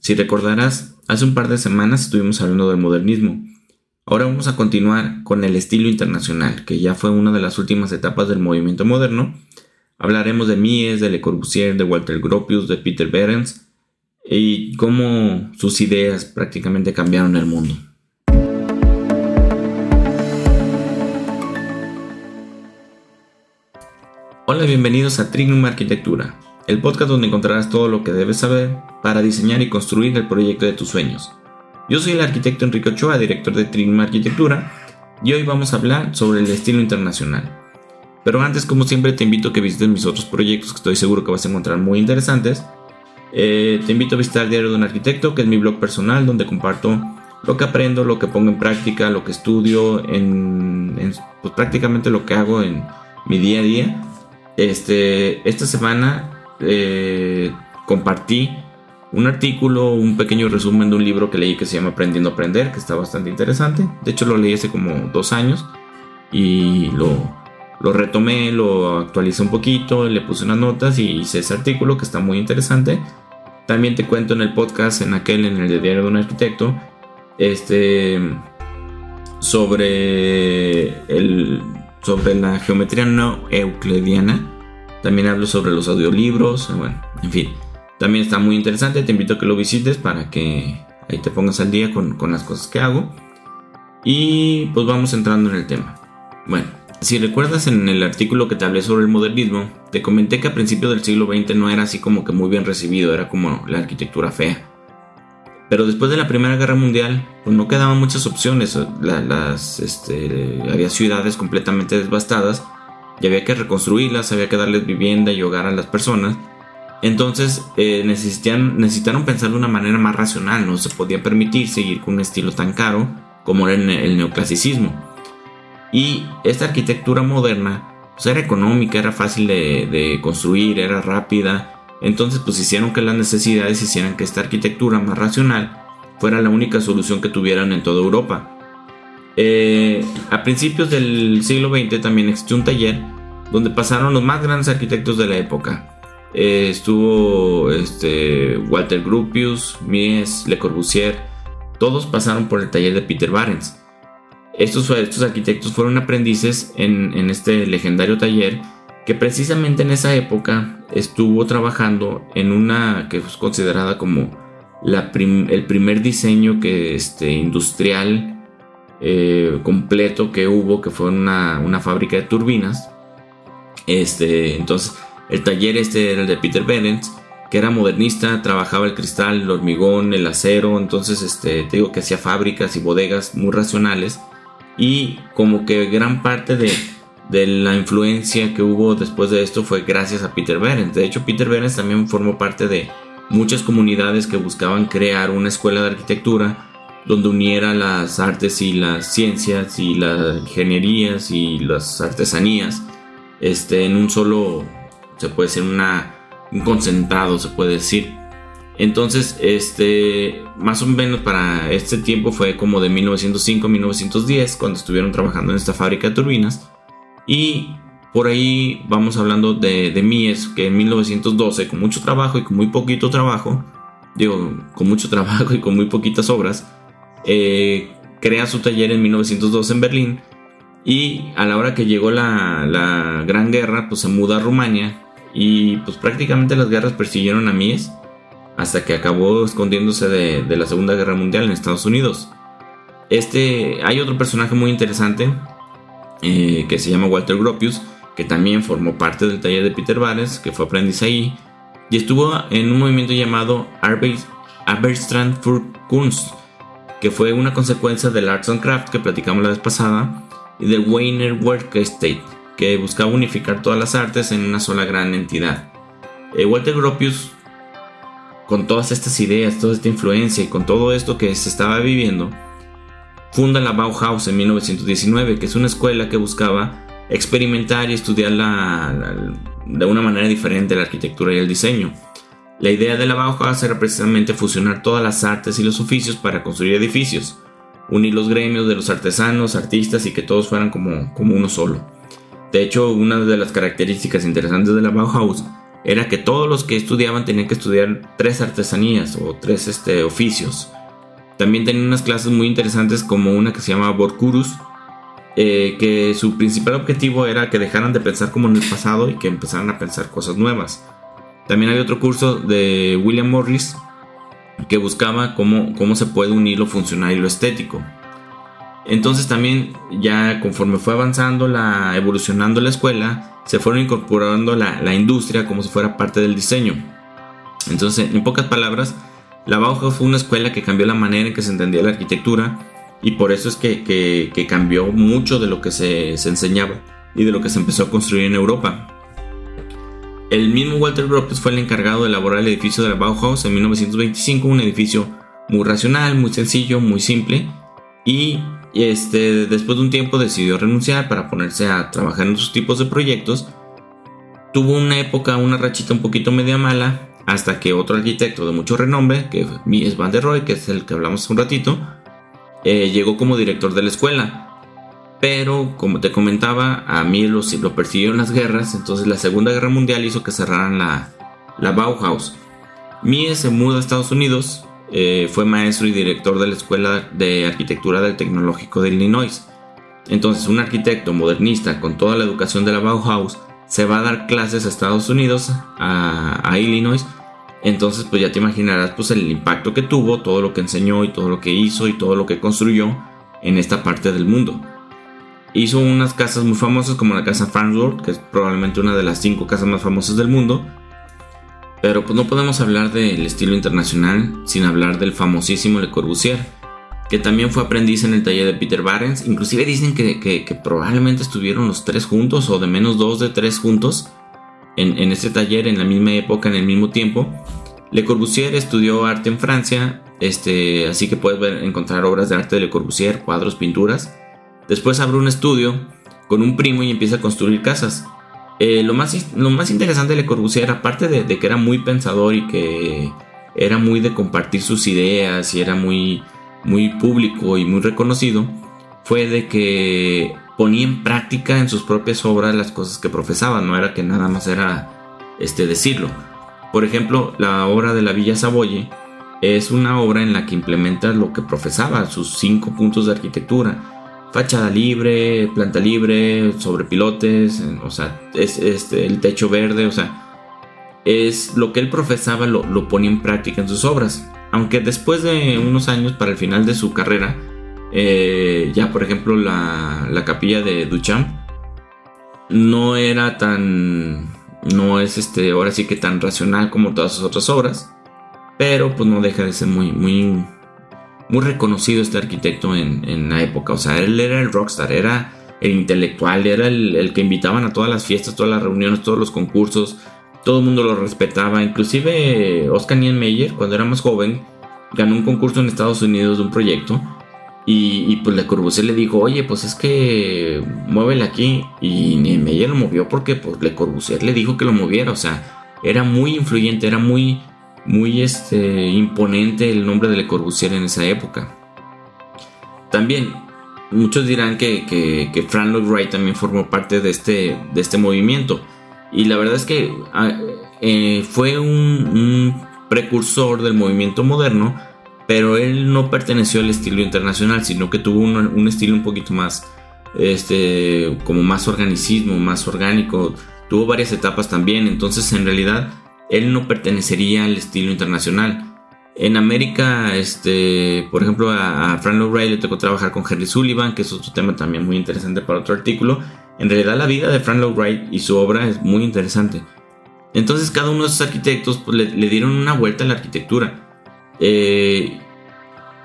Si recordarás, hace un par de semanas estuvimos hablando del modernismo. Ahora vamos a continuar con el estilo internacional, que ya fue una de las últimas etapas del movimiento moderno. Hablaremos de Mies, de Le Corbusier, de Walter Gropius, de Peter Behrens y cómo sus ideas prácticamente cambiaron el mundo. Hola, bienvenidos a Trignum Arquitectura, el podcast donde encontrarás todo lo que debes saber para diseñar y construir el proyecto de tus sueños. Yo soy el arquitecto Enrique Ochoa, director de Trignum Arquitectura, y hoy vamos a hablar sobre el estilo internacional. Pero antes, como siempre, te invito a que visites mis otros proyectos que estoy seguro que vas a encontrar muy interesantes. Eh, te invito a visitar el Diario de un Arquitecto, que es mi blog personal donde comparto lo que aprendo, lo que pongo en práctica, lo que estudio, pues, prácticamente lo que hago en mi día a día este, esta semana eh, compartí un artículo, un pequeño resumen de un libro que leí que se llama Aprendiendo a Aprender, que está bastante interesante. De hecho, lo leí hace como dos años y lo, lo retomé, lo actualicé un poquito, le puse unas notas y hice ese artículo que está muy interesante. También te cuento en el podcast, en aquel, en el de Diario de un Arquitecto, este, sobre el sobre la geometría no euclidiana. También hablo sobre los audiolibros. Bueno, en fin. También está muy interesante. Te invito a que lo visites para que ahí te pongas al día con, las cosas que hago. Y pues vamos entrando en el tema. Bueno, si recuerdas en el artículo que te hablé sobre el modernismo, te comenté que a principios del siglo XX no era así como que muy bien recibido, era como la arquitectura fea. Pero después de la Primera Guerra Mundial, pues no quedaban muchas opciones. las, este, había ciudades completamente devastadas y había que reconstruirlas, había que darles vivienda y hogar a las personas. Entonces eh, necesitaron pensar de una manera más racional, no se podía permitir seguir con un estilo tan caro como era el neoclasicismo. Y esta arquitectura moderna pues era económica, era fácil de, construir, era rápida entonces pues hicieron que las necesidades hicieran que esta arquitectura más racional fuera la única solución que tuvieran en toda Europa. Eh, a principios del siglo XX también existió un taller donde pasaron los más grandes arquitectos de la época. Eh, estuvo este, Walter Gropius, Mies, Le Corbusier, todos pasaron por el taller de Peter Barents. Estos, estos arquitectos fueron aprendices en, en este legendario taller que precisamente en esa época estuvo trabajando en una que es considerada como el primer diseño que, este, industrial eh, completo que hubo, que fue una, una fábrica de turbinas. Este, entonces, el taller este era el de Peter Bennett, que era modernista, trabajaba el cristal, el hormigón, el acero, entonces este, te digo que hacía fábricas y bodegas muy racionales y como que gran parte de, de la influencia que hubo después de esto fue gracias a Peter Behrens. De hecho, Peter Behrens también formó parte de muchas comunidades que buscaban crear una escuela de arquitectura donde uniera las artes y las ciencias y las ingenierías y las artesanías este, en un solo, se puede decir, una, un concentrado, se puede decir. Entonces, este, más o menos para este tiempo fue como de 1905 a 1910, cuando estuvieron trabajando en esta fábrica de turbinas. Y por ahí vamos hablando de, de Mies, que en 1912, con mucho trabajo y con muy poquito trabajo, digo, con mucho trabajo y con muy poquitas obras, eh, crea su taller en 1912 en Berlín. Y a la hora que llegó la, la, Gran Guerra, pues se muda a Rumania. Y pues prácticamente las guerras persiguieron a Mies hasta que acabó escondiéndose de, de la Segunda Guerra Mundial en Estados Unidos. Este, hay otro personaje muy interesante eh, que se llama Walter Gropius, que también formó parte del taller de Peter Barnes, que fue aprendiz ahí, y estuvo en un movimiento llamado Arbeitstrand für Kunst, que fue una consecuencia del Arts and Craft que platicamos la vez pasada, y del Weiner Work State, que buscaba unificar todas las artes en una sola gran entidad. Eh, Walter Gropius, con todas estas ideas, toda esta influencia y con todo esto que se estaba viviendo, funda la Bauhaus en 1919, que es una escuela que buscaba experimentar y estudiar de una manera diferente la arquitectura y el diseño. La idea de la Bauhaus era precisamente fusionar todas las artes y los oficios para construir edificios, unir los gremios de los artesanos, artistas y que todos fueran como, como uno solo. De hecho, una de las características interesantes de la Bauhaus era que todos los que estudiaban tenían que estudiar tres artesanías o tres este, oficios. También tenían unas clases muy interesantes como una que se llama Borkurus, eh, que su principal objetivo era que dejaran de pensar como en el pasado y que empezaran a pensar cosas nuevas. También hay otro curso de William Morris que buscaba cómo, cómo se puede unir lo funcional y lo estético. Entonces también ya conforme fue avanzando, la, evolucionando la escuela, se fueron incorporando la, la industria como si fuera parte del diseño. Entonces, en pocas palabras, la Bauhaus fue una escuela que cambió la manera en que se entendía la arquitectura y por eso es que, que, cambió mucho de lo que se, se, enseñaba y de lo que se empezó a construir en Europa. El mismo Walter Gropius fue el encargado de elaborar el edificio de la Bauhaus en 1925, un edificio muy racional, muy sencillo, muy simple y este, después de un tiempo decidió renunciar para ponerse a trabajar en otros tipos de proyectos. Tuvo una época, una rachita un poquito media mala, hasta que otro arquitecto de mucho renombre, que es Van der Rohe, que es el que hablamos hace un ratito, eh, llegó como director de la escuela. Pero, como te comentaba, a mí lo, lo persiguieron las guerras, entonces la Segunda Guerra Mundial hizo que cerraran la, Bauhaus. Mies se muda a Estados Unidos eh, fue maestro y director de la Escuela de Arquitectura del Tecnológico de Illinois. Entonces, un arquitecto modernista con toda la educación de la Bauhaus se va a dar clases a Estados Unidos, a, Illinois. Entonces, pues ya te imaginarás pues, el impacto que tuvo, todo lo que enseñó y todo lo que hizo y todo lo que construyó en esta parte del mundo. Hizo unas casas muy famosas como la casa Farnsworth, que es probablemente una de las cinco casas más famosas del mundo, pero pues no podemos hablar del estilo internacional sin hablar del famosísimo Le Corbusier, que también fue aprendiz en el taller de Peter Barens. Inclusive dicen que, probablemente estuvieron los tres juntos o de menos dos de tres juntos en, en este taller en la misma época, en el mismo tiempo. Le Corbusier estudió arte en Francia, este, así que puedes encontrar obras de arte de Le Corbusier, cuadros, pinturas. Después abre un estudio con un primo y empieza a construir casas. Eh, lo, más, lo más interesante de Le Corbusier, aparte de, que era muy pensador y que era muy de compartir sus ideas y era muy, muy público y muy reconocido, fue de que ponía en práctica en sus propias obras las cosas que profesaba, no era que nada más era este, decirlo. Por ejemplo, la obra de la Villa Savoye es una obra en la que implementa lo que profesaba, sus cinco puntos de arquitectura fachada libre, planta libre, sobre pilotes, o sea, es este, el techo verde, o sea, es lo que él profesaba lo, lo ponía en práctica en sus obras. Aunque después de unos años, para el final de su carrera, eh, ya por ejemplo la, la capilla de Duchamp no era tan, no es este, ahora sí que tan racional como todas sus otras obras, pero pues no deja de ser muy, muy muy reconocido este arquitecto en, la época. O sea, él era el rockstar, era el intelectual, era el, que invitaban a todas las fiestas, todas las reuniones, todos los concursos. Todo el mundo lo respetaba. Inclusive Oscar Niemeyer, cuando era más joven, ganó un concurso en Estados Unidos de un proyecto. Y, pues Le Corbusier le dijo, oye, pues es que muévele aquí. Y Niemeyer lo movió porque pues, Le Corbusier le dijo que lo moviera. O sea, era muy influyente, era muy muy este, imponente el nombre de Le Corbusier en esa época. También, muchos dirán que, que, Frank Lloyd Wright también formó parte de este, de este movimiento. Y la verdad es que ah, eh, fue un, precursor del movimiento moderno, pero él no perteneció al estilo internacional, sino que tuvo un, un estilo un poquito más, este, como más organicismo, más orgánico. Tuvo varias etapas también, entonces en realidad él no pertenecería al estilo internacional. En América, este, por ejemplo, a, Frank Lloyd Wright le tocó trabajar con Henry Sullivan, que es otro tema también muy interesante para otro artículo. En realidad, la vida de Frank Wright y su obra es muy interesante. Entonces, cada uno de esos arquitectos pues, le, dieron una vuelta a la arquitectura. Eh,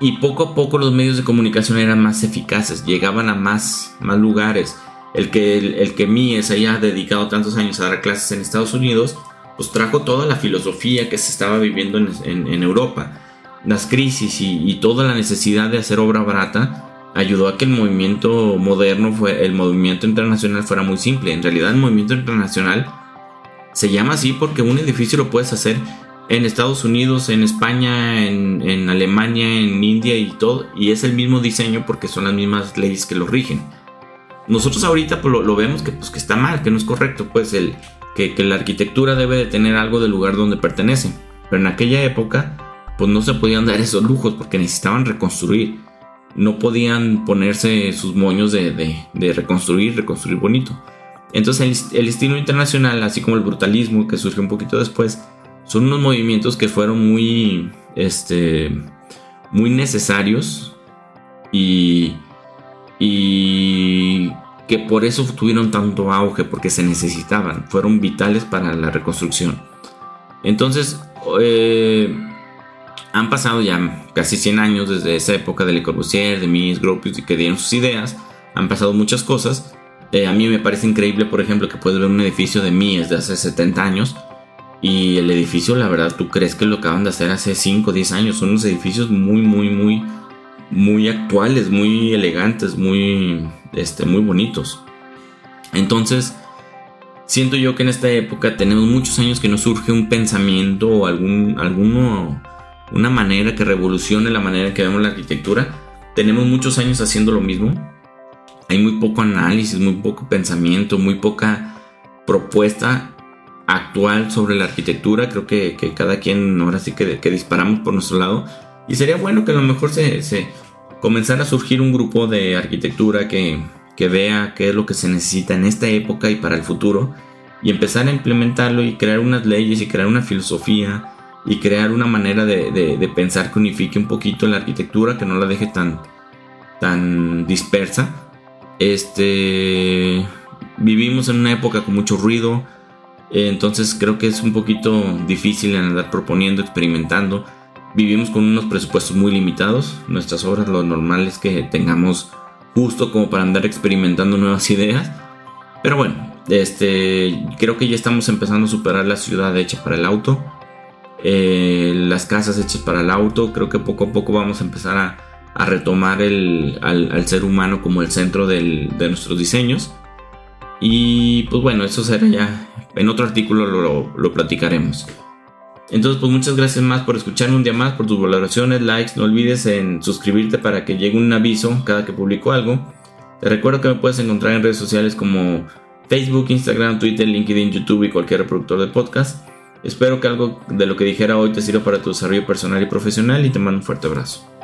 y poco a poco los medios de comunicación eran más eficaces, llegaban a más, más lugares. El que, el, que Mies haya dedicado tantos años a dar clases en Estados Unidos pues trajo toda la filosofía que se estaba viviendo en, Europa. Las crisis y, toda la necesidad de hacer obra barata ayudó a que el movimiento moderno, fue, el movimiento internacional fuera muy simple. En realidad el movimiento internacional se llama así porque un edificio lo puedes hacer en Estados Unidos, en España, en, Alemania, en India y todo, y es el mismo diseño porque son las mismas leyes que lo rigen. Nosotros ahorita pues, lo, vemos que, pues, que está mal, que no es correcto, pues el, que, la arquitectura debe de tener algo del lugar donde pertenece. Pero en aquella época, pues no se podían dar esos lujos porque necesitaban reconstruir. No podían ponerse sus moños de, de, reconstruir, reconstruir bonito. Entonces el, el, estilo internacional, así como el brutalismo que surgió un poquito después, son unos movimientos que fueron muy, este, muy necesarios y, y que por eso tuvieron tanto auge, porque se necesitaban, fueron vitales para la reconstrucción. Entonces, eh, han pasado ya casi 100 años desde esa época de Le Corbusier, de Mies, Gropius y que dieron sus ideas. Han pasado muchas cosas. Eh, a mí me parece increíble, por ejemplo, que puedes ver un edificio de Mies de hace 70 años y el edificio, la verdad, tú crees que lo acaban de hacer hace 5 o 10 años. Son unos edificios muy, muy, muy, muy actuales, muy elegantes, muy, este, muy bonitos. Entonces, siento yo que en esta época tenemos muchos años que no surge un pensamiento o algún, alguno, una manera que revolucione la manera en que vemos la arquitectura. Tenemos muchos años haciendo lo mismo. Hay muy poco análisis, muy poco pensamiento, muy poca propuesta actual sobre la arquitectura. Creo que, cada quien ahora sí que, que, disparamos por nuestro lado. Y sería bueno que a lo mejor se, se comenzara a surgir un grupo de arquitectura que, que vea qué es lo que se necesita en esta época y para el futuro. Y empezar a implementarlo y crear unas leyes y crear una filosofía y crear una manera de, de, pensar que unifique un poquito la arquitectura, que no la deje tan, tan dispersa. Este, vivimos en una época con mucho ruido, eh, entonces creo que es un poquito difícil andar proponiendo, experimentando. Vivimos con unos presupuestos muy limitados. Nuestras obras lo normal es que tengamos justo como para andar experimentando nuevas ideas. Pero bueno, este, creo que ya estamos empezando a superar la ciudad hecha para el auto. Eh, las casas hechas para el auto. Creo que poco a poco vamos a empezar a, a retomar el, al, ser humano como el centro de nuestros diseños. Y pues bueno, eso será ya en otro artículo lo, lo, platicaremos. Entonces, pues muchas gracias más por escucharme un día más, por tus valoraciones, likes. No olvides en suscribirte para que llegue un aviso cada que publico algo. Te recuerdo que me puedes encontrar en redes sociales como Facebook, Instagram, Twitter, LinkedIn, YouTube y cualquier reproductor de podcast. Espero que algo de lo que dijera hoy te sirva para tu desarrollo personal y profesional y te mando un fuerte abrazo.